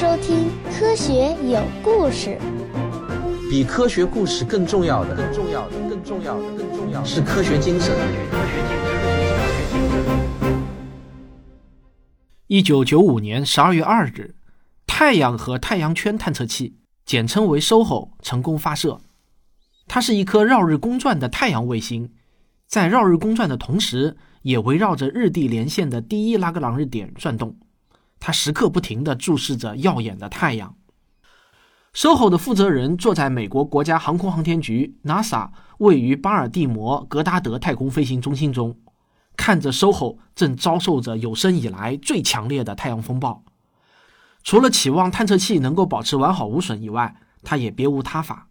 收听《科学有故事》。比科学故事更重要的，更重要的，更重要的，更重要的是科学精神。一九九五年十二月二日，太阳和太阳圈探测器，简称为 SOHO，成功发射。它是一颗绕日公转的太阳卫星，在绕日公转的同时，也围绕着日地连线的第一拉格朗日点转动。他时刻不停地注视着耀眼的太阳。SOHO 的负责人坐在美国国家航空航天局 NASA 位于巴尔的摩格达德太空飞行中心中，看着 SOHO 正遭受着有生以来最强烈的太阳风暴。除了期望探测器能够保持完好无损以外，他也别无他法。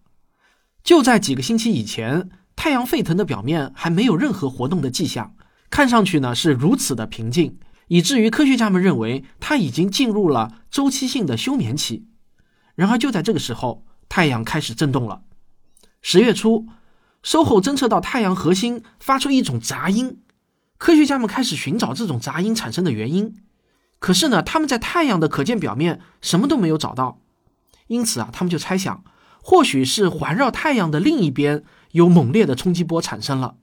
就在几个星期以前，太阳沸腾的表面还没有任何活动的迹象，看上去呢是如此的平静。以至于科学家们认为它已经进入了周期性的休眠期。然而，就在这个时候，太阳开始震动了。十月初，SOHO 侦测到太阳核心发出一种杂音。科学家们开始寻找这种杂音产生的原因。可是呢，他们在太阳的可见表面什么都没有找到。因此啊，他们就猜想，或许是环绕太阳的另一边有猛烈的冲击波产生了。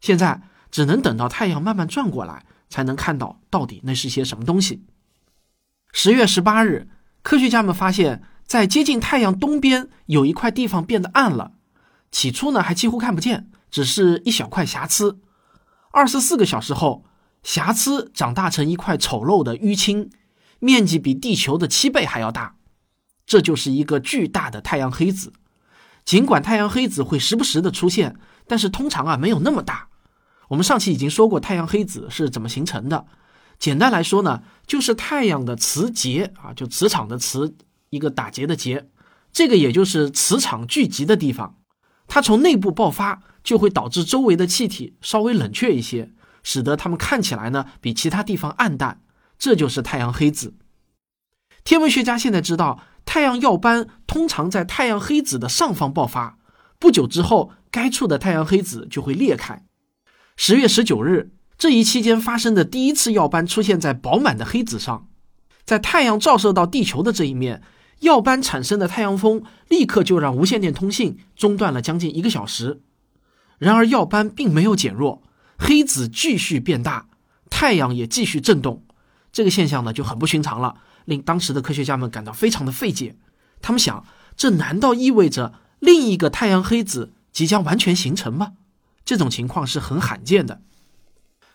现在只能等到太阳慢慢转过来。才能看到到底那是些什么东西。十月十八日，科学家们发现，在接近太阳东边有一块地方变得暗了。起初呢，还几乎看不见，只是一小块瑕疵。二十四个小时后，瑕疵长大成一块丑陋的淤青，面积比地球的七倍还要大。这就是一个巨大的太阳黑子。尽管太阳黑子会时不时的出现，但是通常啊没有那么大。我们上期已经说过太阳黑子是怎么形成的。简单来说呢，就是太阳的磁结啊，就磁场的磁，一个打结的结，这个也就是磁场聚集的地方。它从内部爆发，就会导致周围的气体稍微冷却一些，使得它们看起来呢比其他地方暗淡。这就是太阳黑子。天文学家现在知道，太阳耀斑通常在太阳黑子的上方爆发，不久之后，该处的太阳黑子就会裂开。十月十九日，这一期间发生的第一次耀斑出现在饱满的黑子上，在太阳照射到地球的这一面，耀斑产生的太阳风立刻就让无线电通信中断了将近一个小时。然而，耀斑并没有减弱，黑子继续变大，太阳也继续震动。这个现象呢就很不寻常了，令当时的科学家们感到非常的费解。他们想，这难道意味着另一个太阳黑子即将完全形成吗？这种情况是很罕见的。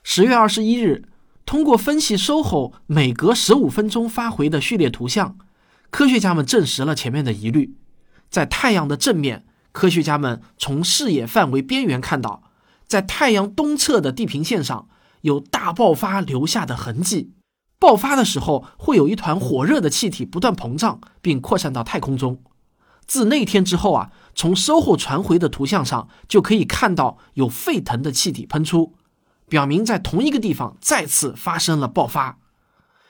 十月二十一日，通过分析 SOHO 每隔十五分钟发回的序列图像，科学家们证实了前面的疑虑。在太阳的正面，科学家们从视野范围边缘看到，在太阳东侧的地平线上有大爆发留下的痕迹。爆发的时候，会有一团火热的气体不断膨胀，并扩散到太空中。自那天之后啊。从 SOHO 传回的图像上就可以看到有沸腾的气体喷出，表明在同一个地方再次发生了爆发。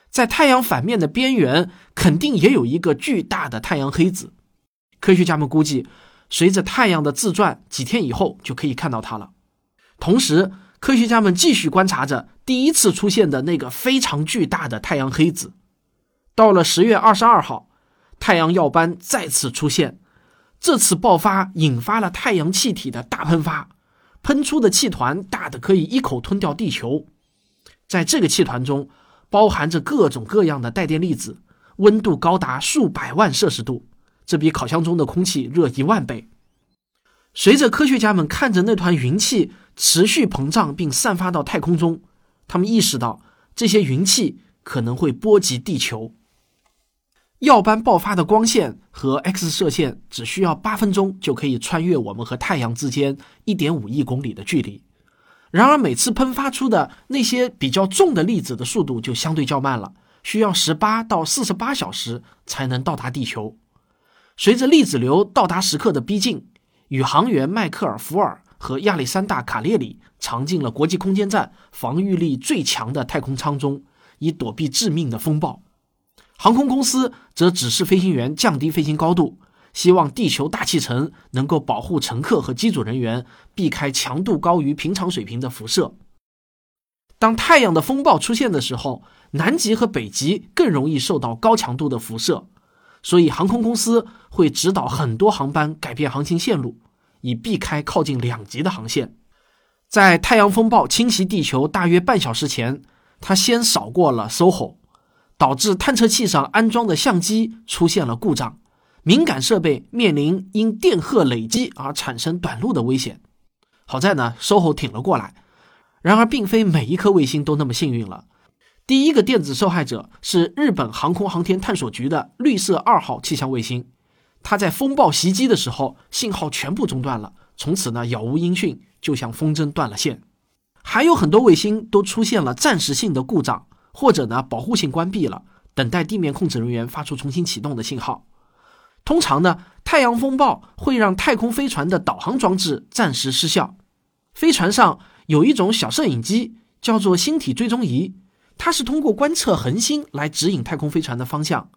在太阳反面的边缘，肯定也有一个巨大的太阳黑子。科学家们估计，随着太阳的自转，几天以后就可以看到它了。同时，科学家们继续观察着第一次出现的那个非常巨大的太阳黑子。到了十月二十二号，太阳耀斑再次出现。这次爆发引发了太阳气体的大喷发，喷出的气团大的可以一口吞掉地球。在这个气团中，包含着各种各样的带电粒子，温度高达数百万摄氏度，这比烤箱中的空气热一万倍。随着科学家们看着那团云气持续膨胀并散发到太空中，他们意识到这些云气可能会波及地球。耀斑爆发的光线和 X 射线只需要八分钟就可以穿越我们和太阳之间一点五亿公里的距离。然而，每次喷发出的那些比较重的粒子的速度就相对较慢了，需要十八到四十八小时才能到达地球。随着粒子流到达时刻的逼近，宇航员迈克尔·福尔和亚历山大·卡列里藏进了国际空间站防御力最强的太空舱中，以躲避致命的风暴。航空公司则指示飞行员降低飞行高度，希望地球大气层能够保护乘客和机组人员避开强度高于平常水平的辐射。当太阳的风暴出现的时候，南极和北极更容易受到高强度的辐射，所以航空公司会指导很多航班改变航行线路，以避开靠近两极的航线。在太阳风暴侵袭地球大约半小时前，它先扫过了 SOHO，导致探测器上安装的相机出现了故障，敏感设备面临因电荷累积而产生短路的危险。好在呢，SOHO 挺了过来。然而，并非每一颗卫星都那么幸运了。第一个电子受害者是日本航空航天探索局的绿色二号气象卫星，它在风暴袭击的时候，信号全部中断了，从此呢杳无音讯，就像风筝断了线。还有很多卫星都出现了暂时性的故障，或者呢保护性关闭了，等待地面控制人员发出重新启动的信号。通常呢，太阳风暴会让太空飞船的导航装置暂时失效，飞船上。有一种小摄影机叫做星体追踪仪，它是通过观测恒星来指引太空飞船的方向。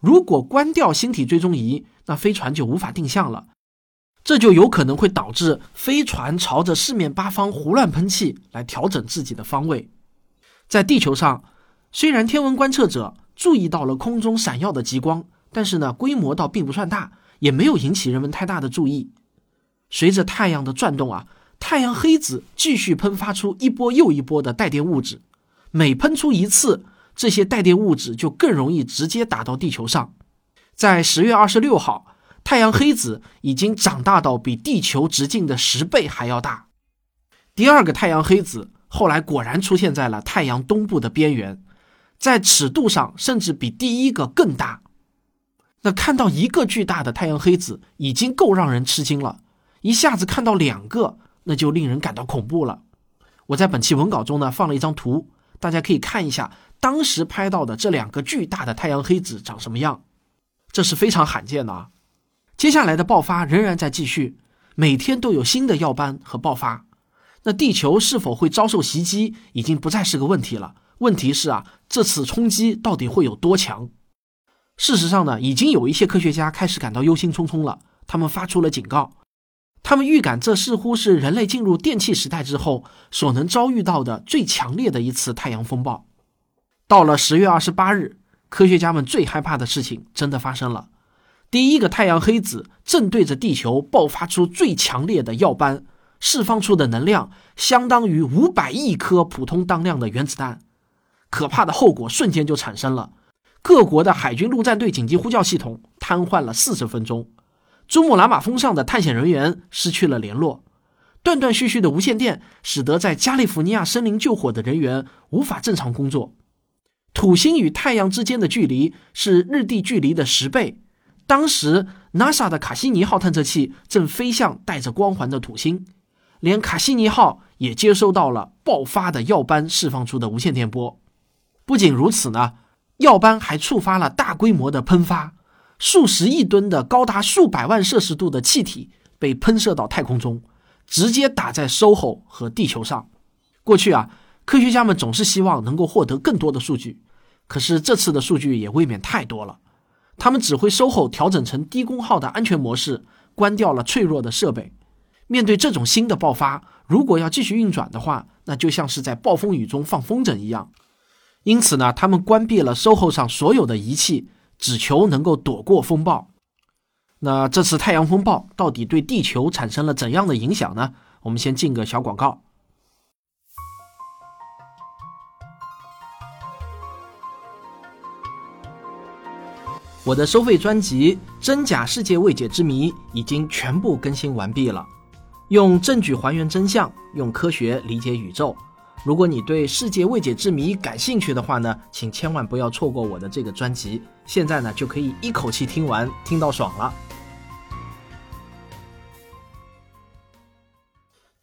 如果关掉星体追踪仪，那飞船就无法定向了，这就有可能会导致飞船朝着四面八方胡乱喷气来调整自己的方位。在地球上，虽然天文观测者注意到了空中闪耀的极光，但是呢，规模倒并不算大，也没有引起人们太大的注意。随着太阳的转动啊。太阳黑子继续喷发出一波又一波的带电物质，每喷出一次，这些带电物质就更容易直接打到地球上。在十月二十六号，太阳黑子已经长大到比地球直径的十倍还要大。第二个太阳黑子后来果然出现在了太阳东部的边缘，在尺度上甚至比第一个更大。那看到一个巨大的太阳黑子已经够让人吃惊了，一下子看到两个。那就令人感到恐怖了。我在本期文稿中呢放了一张图，大家可以看一下当时拍到的这两个巨大的太阳黑子长什么样。这是非常罕见的啊！接下来的爆发仍然在继续，每天都有新的耀斑和爆发。那地球是否会遭受袭击，已经不再是个问题了。问题是啊，这次冲击到底会有多强？事实上呢，已经有一些科学家开始感到忧心忡忡了，他们发出了警告。他们预感，这似乎是人类进入电气时代之后所能遭遇到的最强烈的一次太阳风暴。到了十月二十八日，科学家们最害怕的事情真的发生了：第一个太阳黑子正对着地球爆发出最强烈的耀斑，释放出的能量相当于五百亿颗普通当量的原子弹。可怕的后果瞬间就产生了：各国的海军陆战队紧急呼叫系统瘫痪了四十分钟。珠穆朗玛峰上的探险人员失去了联络，断断续续的无线电使得在加利福尼亚森林救火的人员无法正常工作。土星与太阳之间的距离是日地距离的十倍。当时，NASA 的卡西尼号探测器正飞向带着光环的土星，连卡西尼号也接收到了爆发的耀斑释放出的无线电波。不仅如此呢，耀斑还触发了大规模的喷发。数十亿吨的高达数百万摄氏度的气体被喷射到太空中，直接打在 SOHO 和地球上。过去啊，科学家们总是希望能够获得更多的数据，可是这次的数据也未免太多了。他们指挥 SOHO 调整成低功耗的安全模式，关掉了脆弱的设备。面对这种新的爆发，如果要继续运转的话，那就像是在暴风雨中放风筝一样。因此呢，他们关闭了 SOHO 上所有的仪器。只求能够躲过风暴。那这次太阳风暴到底对地球产生了怎样的影响呢？我们先进个小广告。我的收费专辑《真假世界未解之谜》已经全部更新完毕了，用证据还原真相，用科学理解宇宙。如果你对世界未解之谜感兴趣的话呢，请千万不要错过我的这个专辑。现在呢，就可以一口气听完，听到爽了。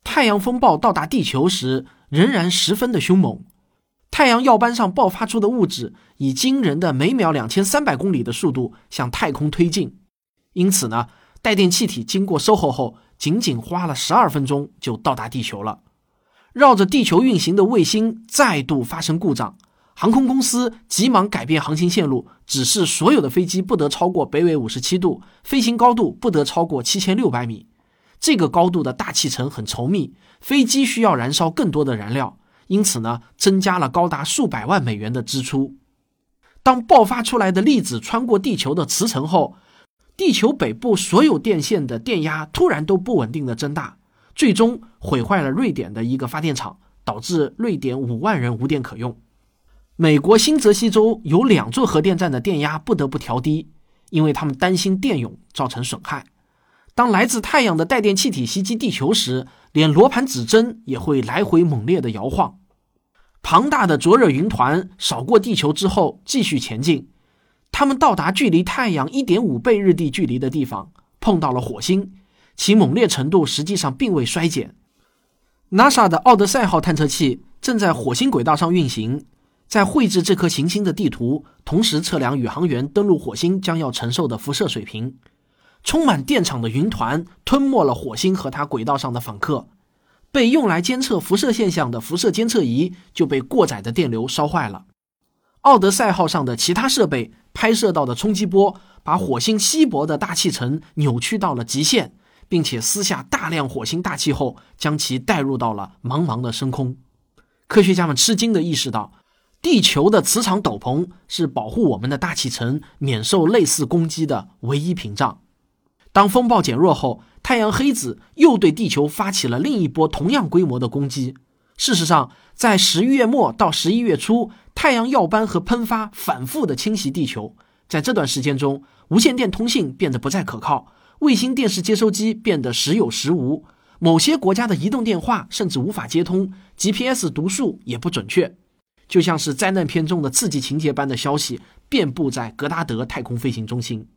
太阳风暴到达地球时，仍然十分的凶猛。太阳耀斑上爆发出的物质以惊人的每秒两千三百公里的速度向太空推进，因此呢，带电气体经过收后后，仅仅花了十二分钟就到达地球了。绕着地球运行的卫星再度发生故障，航空公司急忙改变航行线路，指示所有的飞机不得超过北纬五十七度，飞行高度不得超过七千六百米。这个高度的大气层很稠密，飞机需要燃烧更多的燃料，因此呢，增加了高达数百万美元的支出。当爆发出来的粒子穿过地球的磁层后，地球北部所有电线的电压突然都不稳定的增大，最终毁坏了瑞典的一个发电厂，导致瑞典五万人无电可用。美国新泽西州有两座核电站的电压不得不调低，因为他们担心电涌造成损害。当来自太阳的带电气体袭击地球时，连罗盘指针也会来回猛烈的摇晃。庞大的灼热云团扫过地球之后继续前进，他们到达距离太阳1.5倍日地距离的地方，碰到了火星，其猛烈程度实际上并未衰减。NASA 的奥德赛号探测器正在火星轨道上运行，在绘制这颗行星的地图，同时测量宇航员登陆火星将要承受的辐射水平。充满电场的云团吞没了火星和它轨道上的访客，被用来监测辐射现象的辐射监测仪就被过载的电流烧坏了。奥德赛号上的其他设备拍摄到的冲击波把火星稀薄的大气层扭曲到了极限，并且撕下大量火星大气后将其带入到了茫茫的深空。科学家们吃惊地意识到，地球的磁场斗篷是保护我们的大气层免受类似攻击的唯一屏障。当风暴减弱后，太阳黑子又对地球发起了另一波同样规模的攻击。事实上，在十一月末到十一月初，太阳耀斑和喷发反复的侵袭地球。在这段时间中，无线电通信变得不再可靠，卫星电视接收机变得时有时无，某些国家的移动电话甚至无法接通，GPS 读数也不准确，就像是灾难片中的刺激情节般的消息遍布在格达德太空飞行中心。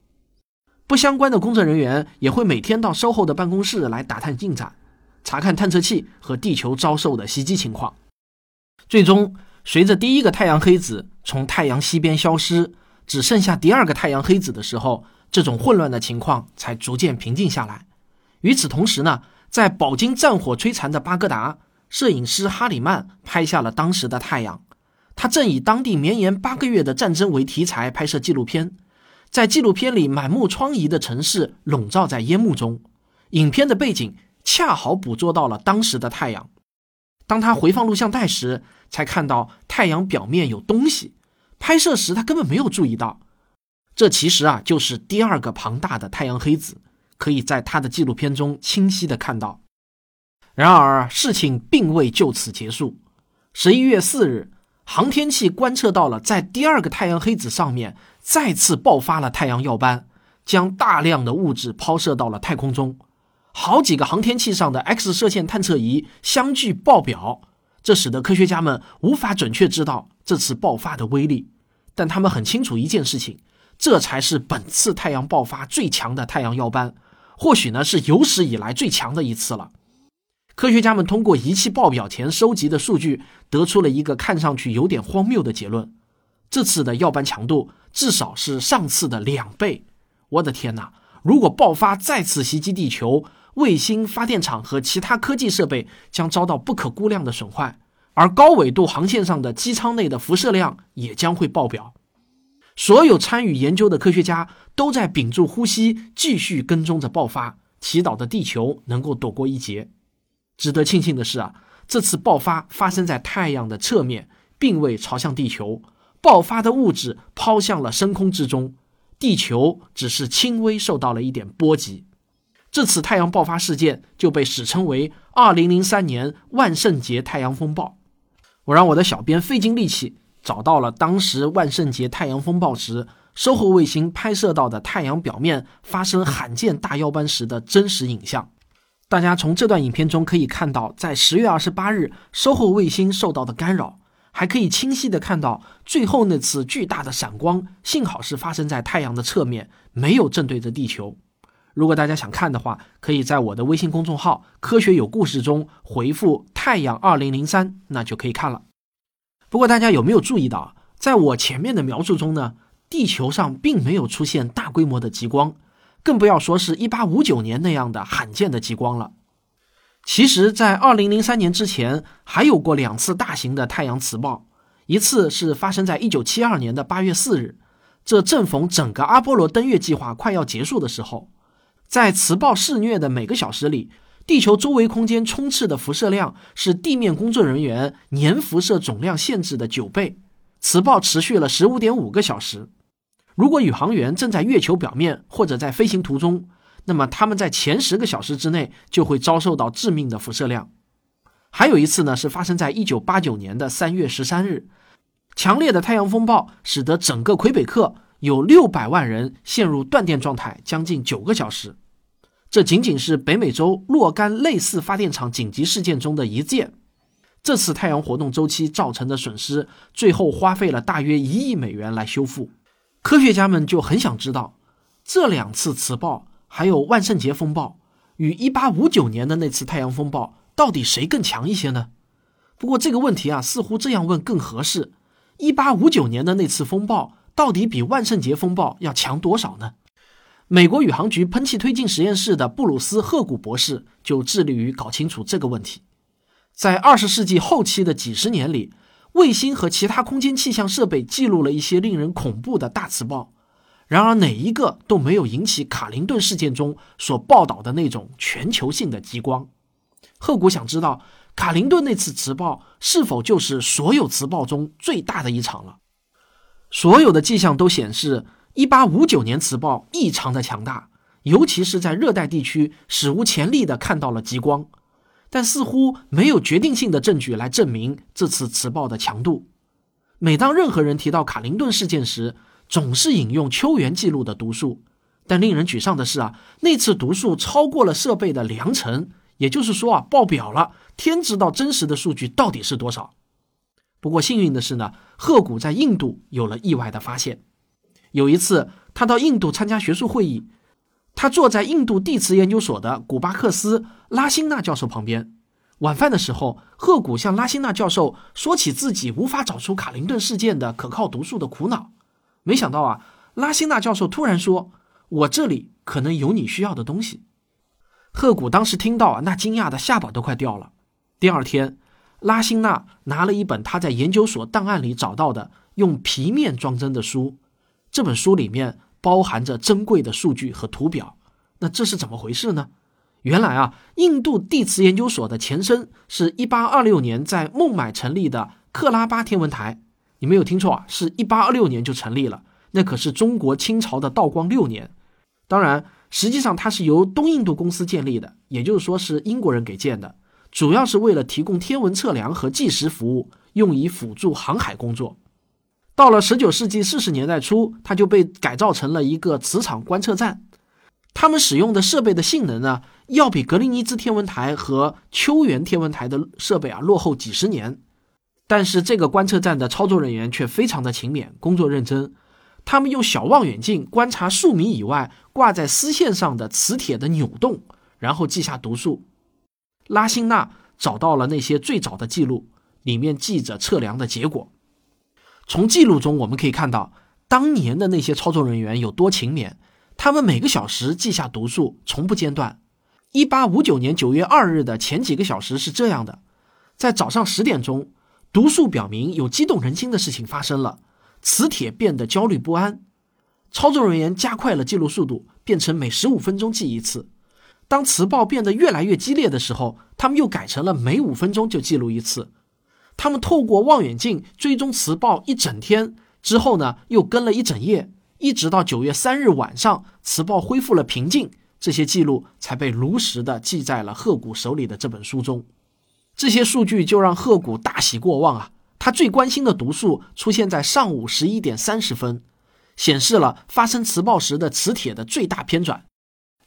不相关的工作人员也会每天到售后的办公室来打探进展，查看探测器和地球遭受的袭击情况。最终，随着第一个太阳黑子从太阳西边消失，只剩下第二个太阳黑子的时候，这种混乱的情况才逐渐平静下来。与此同时呢，在饱经战火摧残的巴格达，摄影师哈里曼拍下了当时的太阳。他正以当地绵延八个月的战争为题材拍摄纪录片。在纪录片里，满目疮痍的城市笼罩在烟幕中。影片的背景恰好捕捉到了当时的太阳。当他回放录像带时，才看到太阳表面有东西。拍摄时他根本没有注意到，这其实啊就是第二个庞大的太阳黑子，可以在他的纪录片中清晰的看到。然而事情并未就此结束。十一月四日，航天器观测到了在第二个太阳黑子上面。再次爆发了太阳耀斑，将大量的物质抛射到了太空中。好几个航天器上的 X 射线探测仪相继爆表，这使得科学家们无法准确知道这次爆发的威力。但他们很清楚一件事情，这才是本次太阳爆发最强的太阳耀斑，或许呢是有史以来最强的一次了。科学家们通过仪器爆表前收集的数据，得出了一个看上去有点荒谬的结论：这次的耀斑强度。至少是上次的两倍！我的天哪！如果爆发再次袭击地球，卫星发电厂和其他科技设备将遭到不可估量的损坏，而高纬度航线上的机舱内的辐射量也将会爆表。所有参与研究的科学家都在屏住呼吸，继续跟踪着爆发，祈祷着地球能够躲过一劫。值得庆幸的是啊，这次爆发发生在太阳的侧面，并未朝向地球。爆发的物质抛向了深空之中，地球只是轻微受到了一点波及。这次太阳爆发事件就被史称为“二零零三年万圣节太阳风暴”。我让我的小编费尽力气找到了当时万圣节太阳风暴时，收获卫星拍摄到的太阳表面发生罕见大耀斑时的真实影像。大家从这段影片中可以看到，在十月二十八日，收获卫星受到的干扰。还可以清晰的看到最后那次巨大的闪光，幸好是发生在太阳的侧面，没有正对着地球。如果大家想看的话，可以在我的微信公众号“科学有故事”中回复“太阳二零零三”，那就可以看了。不过大家有没有注意到，在我前面的描述中呢，地球上并没有出现大规模的极光，更不要说是一八五九年那样的罕见的极光了。其实，在二零零三年之前，还有过两次大型的太阳磁暴。一次是发生在一九七二年的八月四日，这正逢整个阿波罗登月计划快要结束的时候。在磁暴肆虐的每个小时里，地球周围空间充斥的辐射量是地面工作人员年辐射总量限制的九倍。磁暴持续了十五点五个小时。如果宇航员正在月球表面或者在飞行途中，那么他们在前十个小时之内就会遭受到致命的辐射量。还有一次呢，是发生在一九八九年的三月十三日，强烈的太阳风暴使得整个魁北克有六百万人陷入断电状态，将近九个小时。这仅仅是北美洲若干类似发电厂紧急事件中的一件。这次太阳活动周期造成的损失，最后花费了大约一亿美元来修复。科学家们就很想知道，这两次磁暴还有万圣节风暴与1859年的那次太阳风暴，到底谁更强一些呢？不过这个问题啊，似乎这样问更合适：1859年的那次风暴到底比万圣节风暴要强多少呢？美国宇航局喷气推进实验室的布鲁斯·赫古博士就致力于搞清楚这个问题。在二十世纪后期的几十年里，卫星和其他空间气象设备记录了一些令人恐怖的大磁暴，然而哪一个都没有引起卡林顿事件中所报道的那种全球性的极光。赫古想知道，卡林顿那次磁暴是否就是所有磁暴中最大的一场了？所有的迹象都显示，1859年磁暴异常的强大，尤其是在热带地区，史无前例的看到了极光。但似乎没有决定性的证据来证明这次磁暴的强度。每当任何人提到卡林顿事件时，总是引用秋园记录的读数。但令人沮丧的是啊，那次读数超过了设备的良辰，也就是说啊，爆表了。天知道真实的数据到底是多少。不过幸运的是呢，赫古在印度有了意外的发现。有一次，他到印度参加学术会议。他坐在印度地磁研究所的古巴克斯拉辛纳教授旁边。晚饭的时候，赫古向拉辛纳教授说起自己无法找出卡林顿事件的可靠读数的苦恼。没想到啊，拉辛纳教授突然说：“我这里可能有你需要的东西。”赫古当时听到啊，那惊讶的下巴都快掉了。第二天，拉辛纳拿了一本他在研究所档案里找到的用皮面装帧的书，这本书里面。包含着珍贵的数据和图表，那这是怎么回事呢？原来啊，印度地磁研究所的前身是一八二六年在孟买成立的克拉巴天文台。你没有听错啊，是一八二六年就成立了，那可是中国清朝的道光六年。当然，实际上它是由东印度公司建立的，也就是说是英国人给建的，主要是为了提供天文测量和计时服务，用以辅助航海工作。到了十九世纪四十年代初，它就被改造成了一个磁场观测站。他们使用的设备的性能呢，要比格林尼治天文台和秋原天文台的设备啊落后几十年。但是这个观测站的操作人员却非常的勤勉，工作认真。他们用小望远镜观察数米以外挂在丝线上的磁铁的扭动，然后记下读数。拉辛纳找到了那些最早的记录，里面记着测量的结果。从记录中我们可以看到，当年的那些操作人员有多勤勉。他们每个小时记下读数，从不间断。一八五九年九月二日的前几个小时是这样的：在早上十点钟，读数表明有激动人心的事情发生了，磁铁变得焦虑不安。操作人员加快了记录速度，变成每十五分钟记一次。当磁暴变得越来越激烈的时候，他们又改成了每五分钟就记录一次。他们透过望远镜追踪磁暴一整天之后呢，又跟了一整夜，一直到九月三日晚上，磁暴恢复了平静，这些记录才被如实的记在了赫古手里的这本书中。这些数据就让赫古大喜过望啊！他最关心的读数出现在上午十一点三十分，显示了发生磁暴时的磁铁的最大偏转。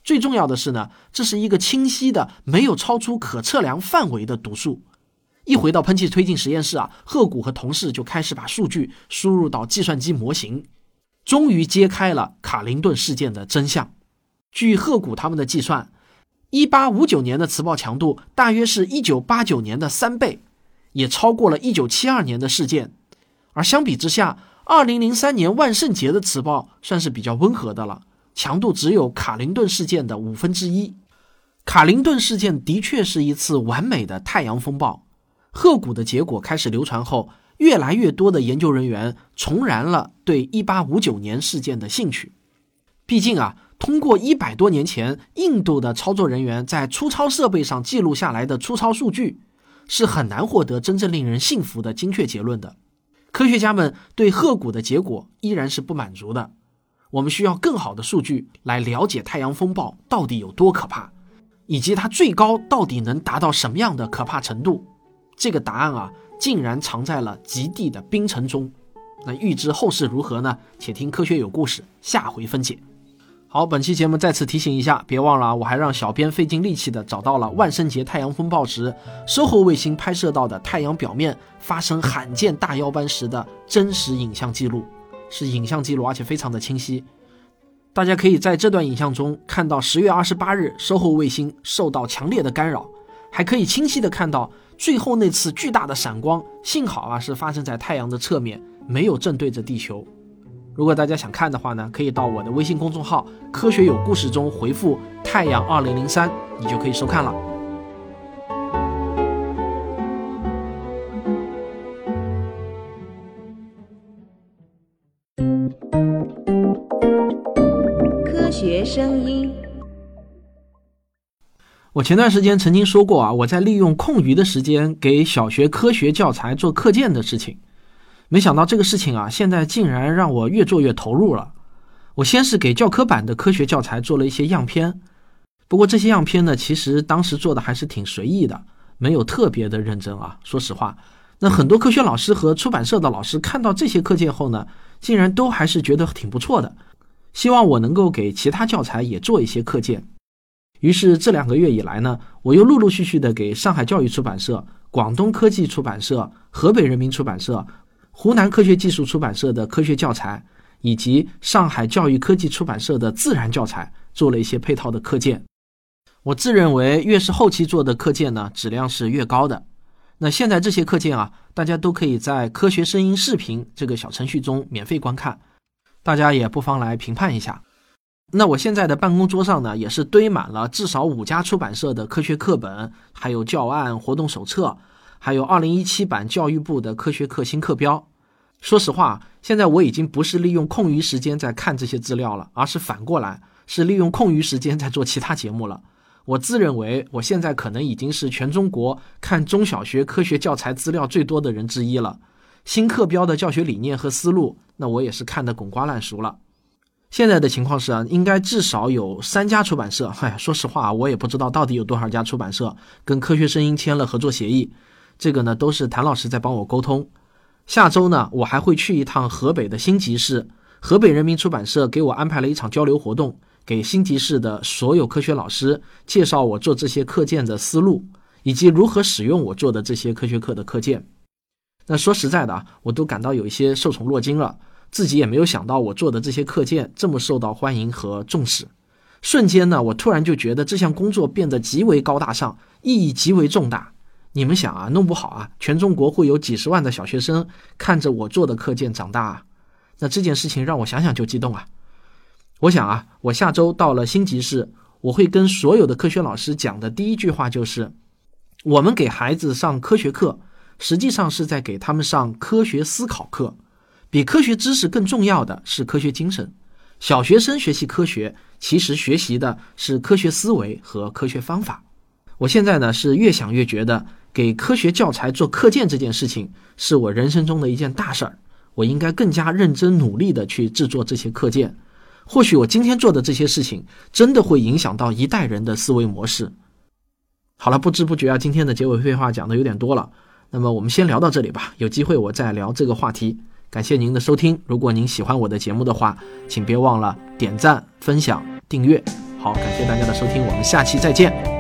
最重要的是呢，这是一个清晰的、没有超出可测量范围的读数。一回到喷气推进实验室啊，赫古和同事就开始把数据输入到计算机模型，终于揭开了卡林顿事件的真相。据赫古他们的计算，一八五九年的磁暴强度大约是一九八九年的三倍，也超过了一九七二年的事件。而相比之下，二零零三年万圣节的磁暴算是比较温和的了，强度只有卡林顿事件的五分之一。卡林顿事件的确是一次完美的太阳风暴。鹤骨的结果开始流传后，越来越多的研究人员重燃了对1859年事件的兴趣。毕竟啊，通过一百多年前印度的操作人员在粗糙设备上记录下来的粗糙数据，是很难获得真正令人信服的精确结论的。科学家们对鹤谷的结果依然是不满足的。我们需要更好的数据来了解太阳风暴到底有多可怕，以及它最高到底能达到什么样的可怕程度。这个答案啊，竟然藏在了极地的冰层中。那预知后事如何呢？且听科学有故事下回分解。好，本期节目再次提醒一下，别忘了，我还让小编费尽力气的找到了万圣节太阳风暴时，SOHO 卫星拍摄到的太阳表面发生罕见大妖斑时的真实影像记录，是影像记录，而且非常的清晰。大家可以在这段影像中看到十月二十八日，SOHO 卫星受到强烈的干扰，还可以清晰的看到最后那次巨大的闪光，幸好啊是发生在太阳的侧面，没有正对着地球。如果大家想看的话呢，可以到我的微信公众号“科学有故事”中回复“太阳二零零三”，你就可以收看了。科学声音。我前段时间曾经说过啊，我在利用空余的时间给小学科学教材做课件的事情。没想到这个事情啊，现在竟然让我越做越投入了。我先是给教科版的科学教材做了一些样片，不过这些样片呢，其实当时做的还是挺随意的，没有特别的认真啊。说实话，那很多科学老师和出版社的老师看到这些课件后呢，竟然都还是觉得挺不错的，希望我能够给其他教材也做一些课件。于是这两个月以来呢，我又陆陆续续的给上海教育出版社、广东科技出版社、河北人民出版社。湖南科学技术出版社的科学教材，以及上海教育科技出版社的自然教材，做了一些配套的课件。我自认为，越是后期做的课件呢，质量是越高的。那现在这些课件啊，大家都可以在科学声音视频这个小程序中免费观看，大家也不妨来评判一下。那我现在的办公桌上呢，也是堆满了至少五家出版社的科学课本，还有教案、活动手册。还有二零一七版教育部的科学课新课标。说实话，现在我已经不是利用空余时间在看这些资料了，而是反过来是利用空余时间在做其他节目了。我自认为我现在可能已经是全中国看中小学科学教材资料最多的人之一了。新课标的教学理念和思路，那我也是看得滚瓜烂熟了。现在的情况是啊，应该至少有三家出版社。哎，说实话，我也不知道到底有多少家出版社跟科学声音签了合作协议。这个呢，都是谭老师在帮我沟通。下周呢，我还会去一趟河北的新集市，河北人民出版社给我安排了一场交流活动，给新集市的所有科学老师介绍我做这些课件的思路，以及如何使用我做的这些科学课的课件。那说实在的啊，我都感到有一些受宠若惊了，自己也没有想到我做的这些课件这么受到欢迎和重视。瞬间呢，我突然就觉得这项工作变得极为高大上，意义极为重大。你们想啊，弄不好啊，全中国会有几十万的小学生看着我做的课件长大啊。那这件事情让我想想就激动啊。我想啊，我下周到了新集市，我会跟所有的科学老师讲的第一句话就是：我们给孩子上科学课，实际上是在给他们上科学思考课。比科学知识更重要的是科学精神。小学生学习科学，其实学习的是科学思维和科学方法。我现在呢是越想越觉得。给科学教材做课件这件事情是我人生中的一件大事儿，我应该更加认真努力的去制作这些课件。或许我今天做的这些事情真的会影响到一代人的思维模式。好了，不知不觉啊，今天的结尾废话讲的有点多了，那么我们先聊到这里吧，有机会我再聊这个话题。感谢您的收听，如果您喜欢我的节目的话，请别忘了点赞、分享、订阅。好，感谢大家的收听，我们下期再见。